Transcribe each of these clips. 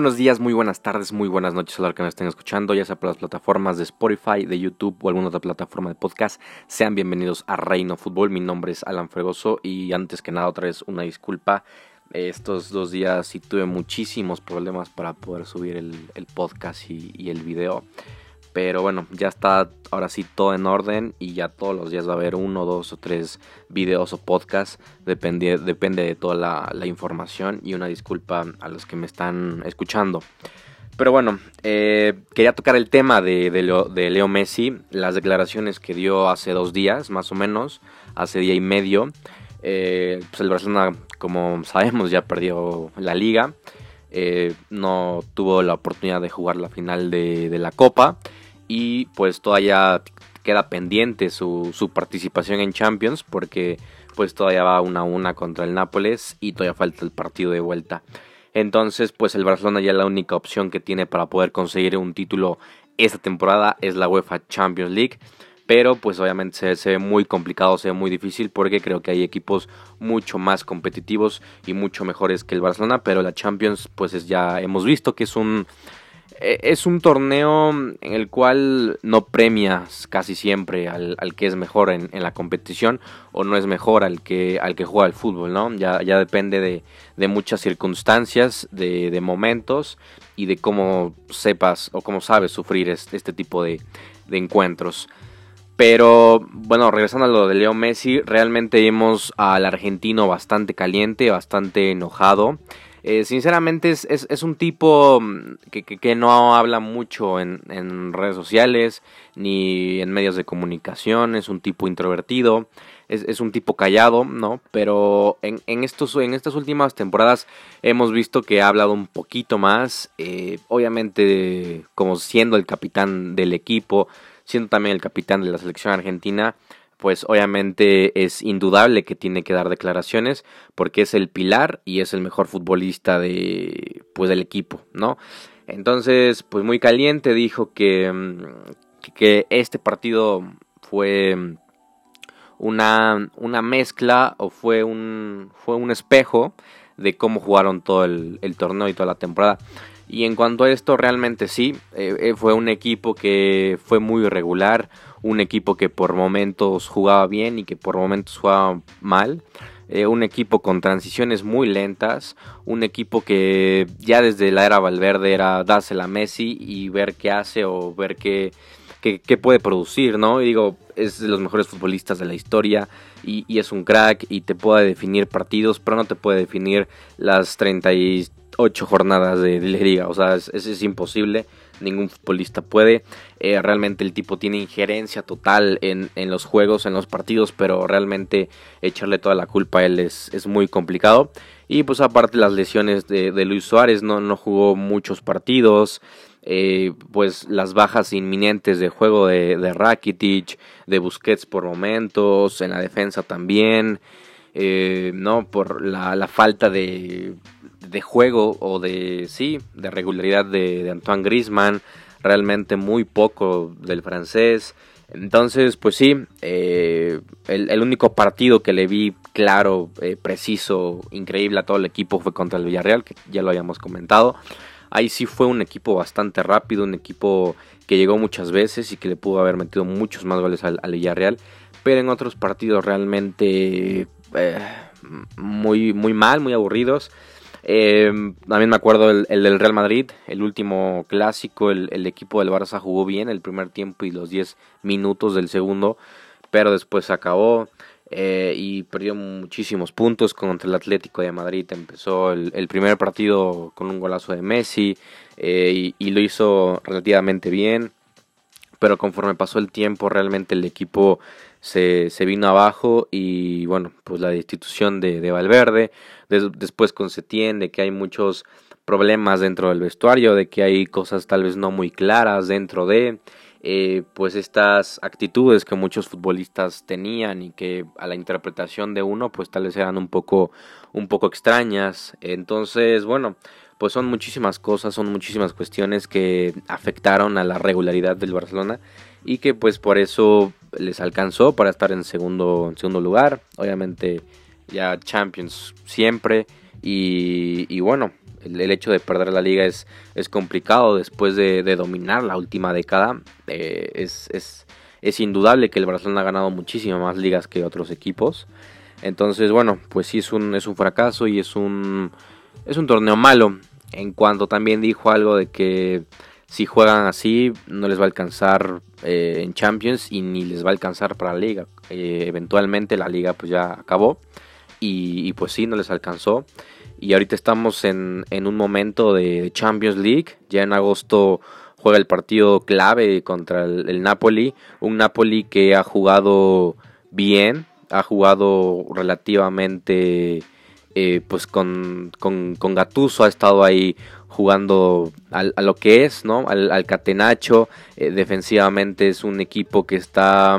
Buenos días, muy buenas tardes, muy buenas noches a hora que me estén escuchando, ya sea por las plataformas de Spotify, de YouTube o alguna otra plataforma de podcast. Sean bienvenidos a Reino Fútbol, mi nombre es Alan Fregoso y antes que nada otra vez una disculpa. Estos dos días sí tuve muchísimos problemas para poder subir el, podcast y el video. Pero bueno, ya está ahora sí todo en orden y ya todos los días va a haber uno, dos o tres videos o podcasts. Depende, depende de toda la, información y una disculpa a los que me están escuchando. Pero bueno, eh, quería tocar el tema de, Leo, Messi, las declaraciones que dio hace dos días, más o menos, hace día y medio. Eh, pues el Barcelona, como sabemos, ya perdió la liga. Eh, no tuvo la oportunidad de jugar la final de, la Copa y pues todavía queda pendiente su, participación en Champions porque pues todavía va una a una contra el Nápoles y todavía falta el partido de vuelta. Entonces pues el Barcelona ya la única opción que tiene para poder conseguir un título esta temporada es la UEFA Champions League. Pero pues obviamente se, ve muy complicado, se ve muy difícil porque creo que hay equipos mucho más competitivos y mucho mejores que el Barcelona. Pero la Champions pues es ya hemos visto que es un eh, es un torneo en el cual no premias casi siempre al, que es mejor en, la competición o no es mejor al que, al que juega el fútbol, ¿no? Ya, depende de, muchas circunstancias, de, momentos y de cómo sepas o cómo sabes sufrir este, este tipo de, de encuentros. Pero bueno, regresando a lo de Leo Messi, realmente vimos al argentino bastante caliente, bastante enojado. Eh, sinceramente es, es, un tipo mm, que, que, no habla mucho en, redes sociales ni en medios de comunicación, es un tipo introvertido, es, es un tipo callado, ¿no? Pero en, en, estos, en estas últimas temporadas hemos visto que ha hablado un poquito más, eh, obviamente como siendo el capitán del equipo, siendo también el capitán de la selección argentina, pues obviamente es indudable que tiene que dar declaraciones porque es el pilar y es el mejor futbolista de pues del equipo, ¿no? Entonces, pues muy caliente dijo que, mm, que este partido fue una, una mezcla o fue un, fue un espejo de cómo jugaron todo el, el torneo y toda la temporada. Y en cuanto a esto, realmente sí, eh, eh, fue un equipo que fue muy irregular, un equipo que por momentos jugaba bien y que por momentos jugaba mal. Eh, un equipo con transiciones muy lentas, un equipo que ya desde la era Valverde era dársela a Messi y ver qué hace o ver qué, qué, puede producir, ¿no? Y digo, es de los mejores futbolistas de la historia y, y, es un crack y te puede definir partidos, pero no te puede definir las 30 y ocho jornadas de, liga. O sea, es, es, imposible. Ningún futbolista puede. Eh, realmente el tipo tiene injerencia total en, en, los juegos, en los partidos, pero realmente echarle toda la culpa a él es, es muy complicado. Y pues aparte las lesiones de, de Luis Suárez, no, no jugó muchos partidos. Eh, pues las bajas inminentes de juego de, de Rakitic, de Busquets por momentos, en la defensa también. Eh, no por la falta de de juego o de, sí, de regularidad de, Antoine Grisman, realmente muy poco del francés. Entonces, pues sí, eh, el, único partido que le vi claro, eh, preciso, increíble a todo el equipo fue contra el Villarreal, que ya lo habíamos comentado. Ahí sí fue un equipo bastante rápido, un equipo que llegó muchas veces y que le pudo haber metido muchos más goles al, Villarreal. Pero en otros partidos realmente eh, muy, muy mal, muy aburridos. Eh, también me acuerdo el, del Real Madrid, el último clásico, el, equipo del Barça jugó bien el primer tiempo y los 10 minutos del segundo, pero después se acabó eh, y perdió muchísimos puntos contra el Atlético de Madrid. Empezó el, primer partido con un golazo de Messi eh, y, lo hizo relativamente bien, pero conforme pasó el tiempo realmente el equipo se, vino abajo y bueno, pues la destitución de, de Valverde, después con Setien, de que hay muchos problemas dentro del vestuario, de que hay cosas tal vez no muy claras dentro de, eh, pues estas actitudes que muchos futbolistas tenían y que a la interpretación de uno pues tal vez eran un poco un poco extrañas. Entonces bueno pues son muchísimas cosas son muchísimas cuestiones que afectaron a la regularidad del Barcelona y que pues por eso les alcanzó para estar en segundo, en segundo lugar. Obviamente ya Champions siempre. Y, bueno, el, hecho de perder la liga es, es complicado después de, dominar la última década. Eh, es, es, es, indudable que el Barcelona ha ganado muchísimas más ligas que otros equipos. Entonces, bueno, pues sí es un, es un fracaso y es un, es un torneo malo. En cuanto también dijo algo de que si juegan así no les va a alcanzar eh, en Champions y ni les va a alcanzar para la liga. Eh, eventualmente la liga pues ya acabó y, pues sí, no les alcanzó. Y ahorita estamos en, un momento de Champions League. Ya en agosto juega el partido clave contra el, Napoli. Un Napoli que ha jugado bien, ha jugado relativamente eh, pues con, con, Gattuso, ha estado ahí jugando a lo que es, ¿no? Al, catenacho. Eh, defensivamente es un equipo que está,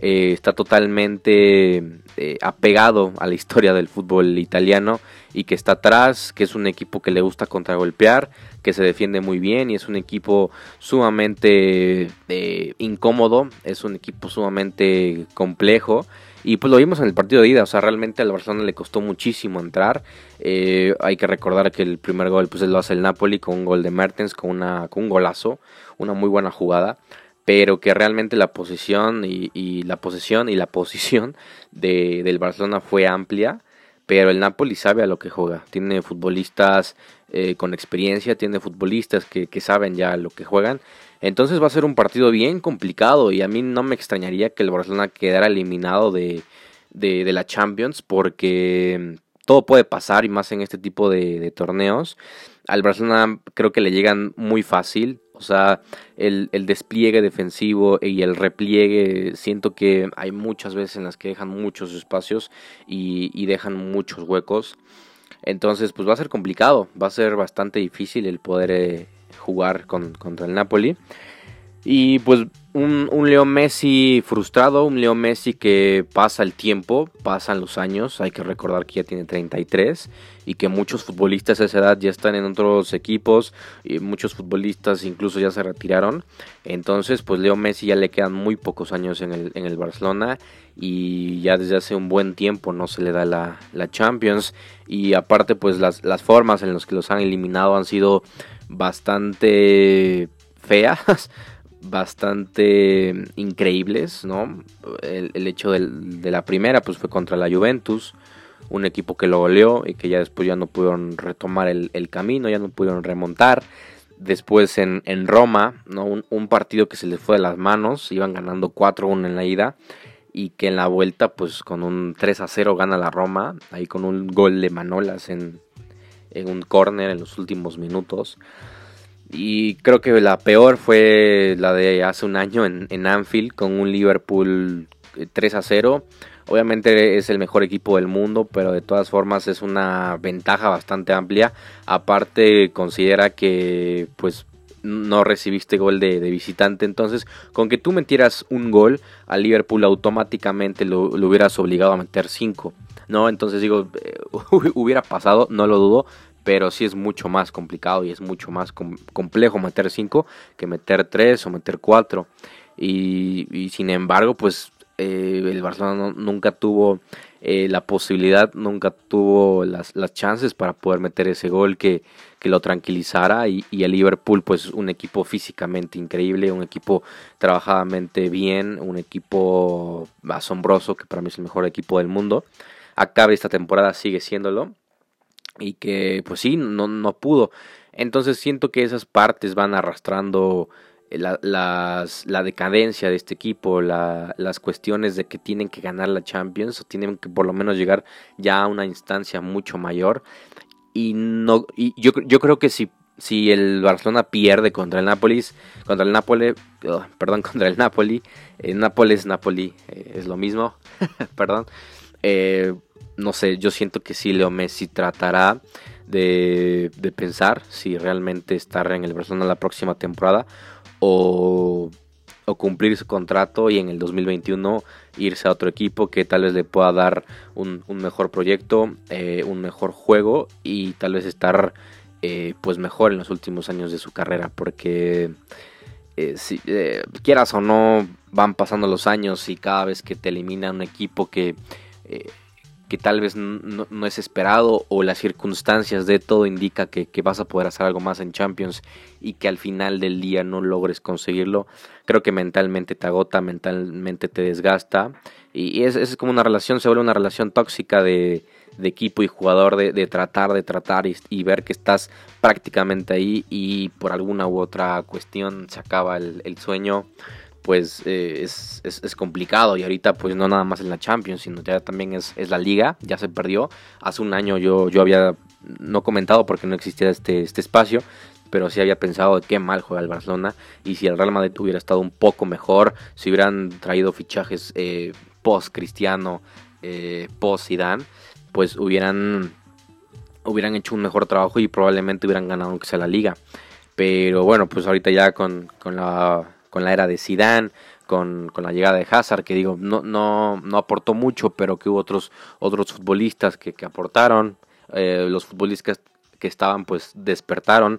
eh, está totalmente eh, apegado a la historia del fútbol italiano y que está atrás, que es un equipo que le gusta contragolpear, que se defiende muy bien y es un equipo sumamente incómodo, es un equipo sumamente complejo y pues lo vimos en el partido de ida, o sea, realmente al Barcelona le costó muchísimo entrar. Eh, hay que recordar que el primer gol pues lo hace el Napoli con un gol de Mertens, con, una, con un golazo, una muy buena jugada. Pero que realmente la posición y, la posesión y la posición de, del Barcelona fue amplia. Pero el Napoli sabe a lo que juega. Tiene futbolistas eh, con experiencia, tiene futbolistas que, que saben ya lo que juegan. Entonces va a ser un partido bien complicado y a mí no me extrañaría que el Barcelona quedara eliminado de, de, la Champions porque todo puede pasar y más en este tipo de, torneos. Al Barcelona creo que le llegan muy fácil. O sea, el, despliegue defensivo y el repliegue, siento que hay muchas veces en las que dejan muchos espacios y, dejan muchos huecos. Entonces, pues va a ser complicado, va a ser bastante difícil el poder eh, jugar contra el Napoli. Y pues un, un, Leo Messi frustrado, un Leo Messi que pasa el tiempo, pasan los años, hay que recordar que ya tiene 33 y que muchos futbolistas a esa edad ya están en otros equipos y muchos futbolistas incluso ya se retiraron. Entonces pues Leo Messi ya le quedan muy pocos años en el, en el Barcelona y ya desde hace un buen tiempo no se le da la, la Champions. Y aparte pues las, las formas en las que los han eliminado han sido bastante feas, bastante increíbles, ¿no? El, hecho de la primera pues fue contra la Juventus, un equipo que lo goleó y que ya después ya no pudieron retomar el, camino, ya no pudieron remontar. Después en, Roma, ¿no? Un, partido que se les fue de las manos, iban ganando 4-1 en la ida y que en la vuelta pues con un 3 0 gana la Roma, ahí con un gol de Manolas en, en un corner en los últimos minutos. Y creo que la peor fue la de hace un año en, Anfield con un Liverpool 3 a 0. Obviamente es el mejor equipo del mundo, pero de todas formas es una ventaja bastante amplia. Aparte considera que pues no recibiste gol de, visitante, entonces con que tú metieras un gol a Liverpool automáticamente lo, lo hubieras obligado a meter 5. ¿no? Entonces digo, eh, hubiera pasado, no lo dudo, pero sí es mucho más complicado y es mucho más complejo meter 5 que meter 3 o meter 4. Y, sin embargo, pues eh, el Barcelona nunca tuvo eh, la posibilidad, nunca tuvo las, las, chances para poder meter ese gol que, que lo tranquilizara. Y, y, el Liverpool, pues un equipo físicamente increíble, un equipo trabajadamente bien, un equipo asombroso, que para mí es el mejor equipo del mundo acabe esta temporada sigue siéndolo y que pues sí, no, no pudo. Entonces siento que esas partes van arrastrando la, las, la decadencia de este equipo, la, las cuestiones de que tienen que ganar la Champions o tienen que por lo menos llegar ya a una instancia mucho mayor. Y no y yo, yo creo que si, si el Barcelona pierde contra el Napoli, contra el Napoli, perdón, contra el Napoli, el Nápoles, Napoli eh, es lo mismo, perdón. Eh, no sé, yo siento que sí, Leo Messi tratará de, pensar si realmente estar en el Barcelona la próxima temporada o, cumplir su contrato y en el 2021 irse a otro equipo que tal vez le pueda dar un, mejor proyecto, eh, un mejor juego y tal vez estar eh, pues mejor en los últimos años de su carrera porque si quieras o no van pasando los años y cada vez que te elimina un equipo que que tal vez no, es esperado o las circunstancias de todo indica que, vas a poder hacer algo más en Champions y que al final del día no logres conseguirlo, creo que mentalmente te agota, mentalmente te desgasta. Y es, es como una relación, se vuelve una relación tóxica de, equipo y jugador, de, tratar, de tratar y, ver que estás prácticamente ahí y por alguna u otra cuestión se acaba el sueño pues eh, es, es, complicado y ahorita pues no nada más en la Champions, sino ya también es, es, la liga, ya se perdió. Hace un año yo, yo había no comentado porque no existía este, este espacio, pero sí había pensado de qué mal juega el Barcelona y si el Real Madrid hubiera estado un poco mejor, si hubieran traído fichajes eh, post Cristiano, eh, post Zidane, pues hubieran hubieran hecho un mejor trabajo y probablemente hubieran ganado aunque sea la liga. Pero bueno, pues ahorita ya con, con la con la era de Zidane, con, la llegada de Hazard, que digo, no, no, no aportó mucho, pero que hubo otros, otros futbolistas que, que aportaron, eh, los futbolistas que estaban pues despertaron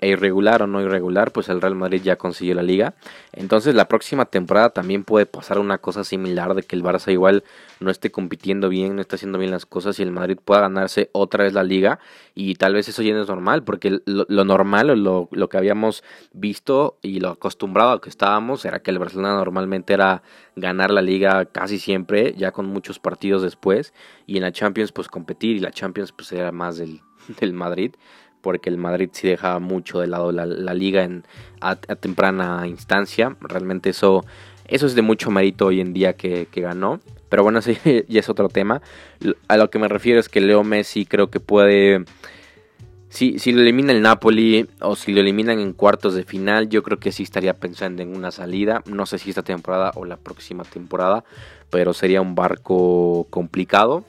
e irregular o no irregular, pues el Real Madrid ya consiguió la liga. Entonces la próxima temporada también puede pasar una cosa similar de que el Barça igual no esté compitiendo bien, no esté haciendo bien las cosas y el Madrid pueda ganarse otra vez la liga. Y tal vez eso ya no es normal, porque lo, normal o lo, lo, que habíamos visto y lo acostumbrado a que estábamos era que el Barcelona normalmente era ganar la liga casi siempre, ya con muchos partidos después. Y en la Champions pues competir. Y la Champions pues era más del, del Madrid porque el Madrid sí deja mucho de lado la, liga en, a, temprana instancia. Realmente eso, eso es de mucho mérito hoy en día que, ganó. Pero bueno, sí, ya es otro tema. A lo que me refiero es que Leo Messi creo que puede... Si, si lo elimina el Napoli o si lo eliminan en cuartos de final, yo creo que sí estaría pensando en una salida. No sé si esta temporada o la próxima temporada, pero sería un barco complicado.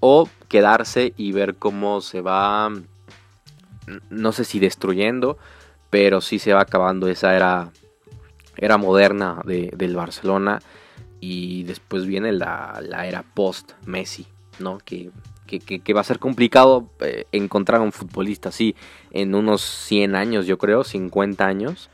O quedarse y ver cómo se va no sé si destruyendo, pero sí se va acabando esa era, era moderna de, del Barcelona y después viene la, era post-Messi, ¿no? Que, que, va a ser complicado eh, encontrar a un futbolista así en unos 100 años, yo creo, 50 años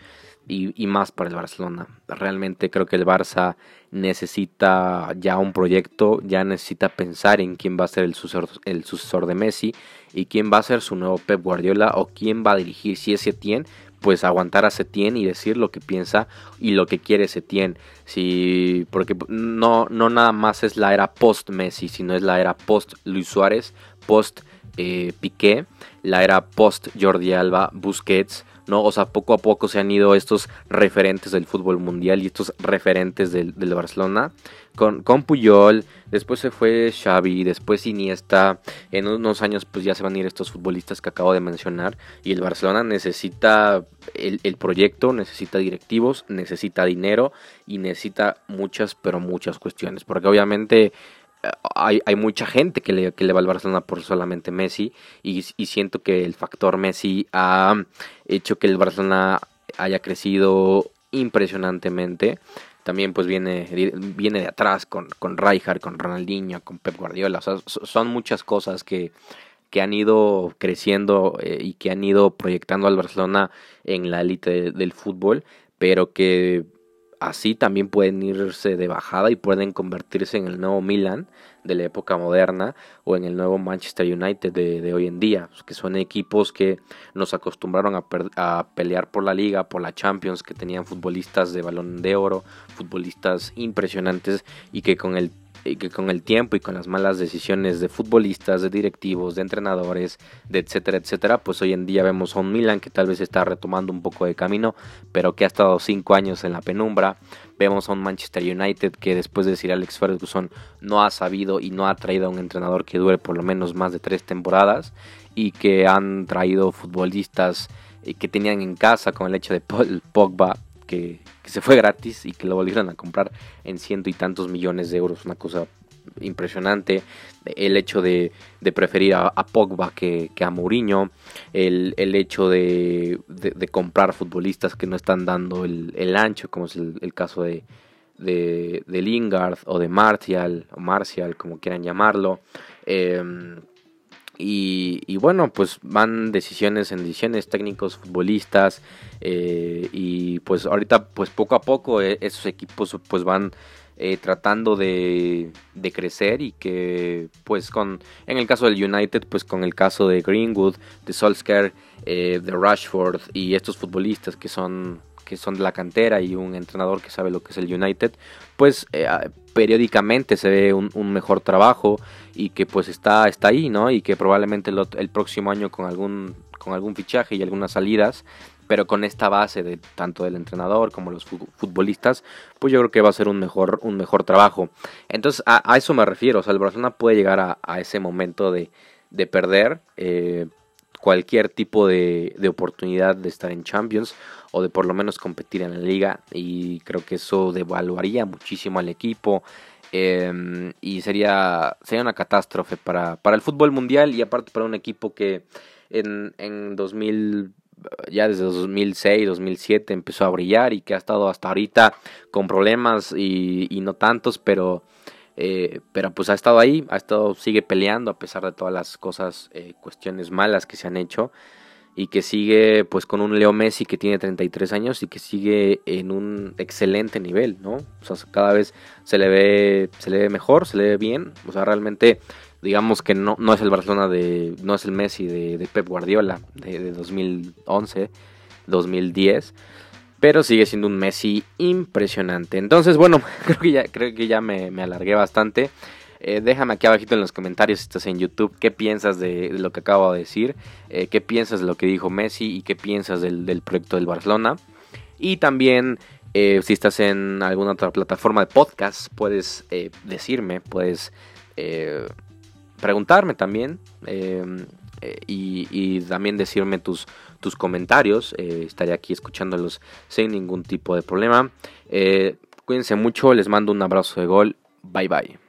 y, más para el Barcelona. Realmente creo que el Barça necesita ya un proyecto, ya necesita pensar en quién va a ser el sucesor, el sucesor de Messi y quién va a ser su nuevo Pep Guardiola o quién va a dirigir, si es Setién, pues aguantar a Setién y decir lo que piensa y lo que quiere Setién. Si, porque no, no nada más es la era post Messi, sino es la era post Luis Suárez, post eh, Piqué, la era post Jordi Alba, Busquets, ¿no? O sea, poco a poco se han ido estos referentes del fútbol mundial y estos referentes del, Barcelona. Con, con, Puyol, después se fue Xavi, después Iniesta. En unos años pues ya se van a ir estos futbolistas que acabo de mencionar. Y el Barcelona necesita el, el proyecto, necesita directivos, necesita dinero y necesita muchas, pero muchas cuestiones. Porque obviamente hay, hay, mucha gente que le, que le va al Barcelona por solamente Messi y, siento que el factor Messi ha hecho que el Barcelona haya crecido impresionantemente. También pues viene, viene de atrás con, con Rijkaard, con Ronaldinho, con Pep Guardiola. son muchas cosas que, que han ido creciendo eh, y que han ido proyectando al Barcelona en la élite del fútbol, pero que así también pueden irse de bajada y pueden convertirse en el nuevo Milan de la época moderna o en el nuevo Manchester United de, hoy en día, que son equipos que nos acostumbraron a, a, pelear por la liga, por la Champions, que tenían futbolistas de balón de oro, futbolistas impresionantes y que con el y que con el tiempo y con las malas decisiones de futbolistas, de directivos, de entrenadores, de etcétera, etcétera, pues hoy en día vemos a un Milan que tal vez está retomando un poco de camino, pero que ha estado cinco años en la penumbra. Vemos a un Manchester United que después de decir Alex Ferguson no ha sabido y no ha traído a un entrenador que dure por lo menos más de tres temporadas y que han traído futbolistas eh, que tenían en casa con el hecho de Pogba que, se fue gratis y que lo volvieron a comprar en ciento y tantos millones de euros, una cosa impresionante. El hecho de, preferir a, Pogba que, a Mourinho, el, hecho de, comprar futbolistas que no están dando el, ancho, como es el, caso de, de, Lingard o de Martial, o Martial, como quieran llamarlo. Em, y, bueno, pues van decisiones en decisiones, técnicos, futbolistas. Eh, y pues ahorita, pues poco a poco, eh, esos equipos pues van eh, tratando de, crecer y que pues con en el caso del United pues con el caso de Greenwood de Solskjaer eh, de Rashford y estos futbolistas que son que son de la cantera y un entrenador que sabe lo que es el United pues periódicamente se ve un, mejor trabajo y que pues está está ahí no y que probablemente el próximo año con algún con algún fichaje y algunas salidas pero con esta base de tanto del entrenador como los futbolistas, pues yo creo que va a ser un mejor, un mejor trabajo. Entonces a, eso me refiero, o sea, el Barcelona puede llegar a, ese momento de, de perder eh, cualquier tipo de, de, oportunidad de estar en Champions o de por lo menos competir en la liga y creo que eso devaluaría muchísimo al equipo. Em, y sería, sería una catástrofe para, para el fútbol mundial y aparte para un equipo que en, en 2000 ya desde 2006, 2007 empezó a brillar y que ha estado hasta ahorita con problemas y, no tantos, pero, eh, pero pues ha estado ahí, ha estado, sigue peleando a pesar de todas las cosas, eh, cuestiones malas que se han hecho y que sigue pues con un Leo Messi que tiene 33 años y que sigue en un excelente nivel, ¿no? O sea, cada vez se le ve, se le ve mejor, se le ve bien, o sea, realmente digamos que no, no es el Barcelona de, no es el Messi de, Pep Guardiola de, 2011, 2010, pero sigue siendo un Messi impresionante. Entonces, bueno, creo que ya, creo que ya me, alargué bastante. Eh, déjame aquí abajito en los comentarios si estás en YouTube qué piensas de, lo que acabo de decir, eh, qué piensas de lo que dijo Messi y qué piensas del, proyecto del Barcelona. Y también eh, si estás en alguna otra plataforma de podcast, puedes decirme, puedes preguntarme también eh, y, también decirme tus, tus comentarios. Eh, estaré aquí escuchándolos sin ningún tipo de problema. Eh, cuídense mucho, les mando un abrazo de gol. Bye bye.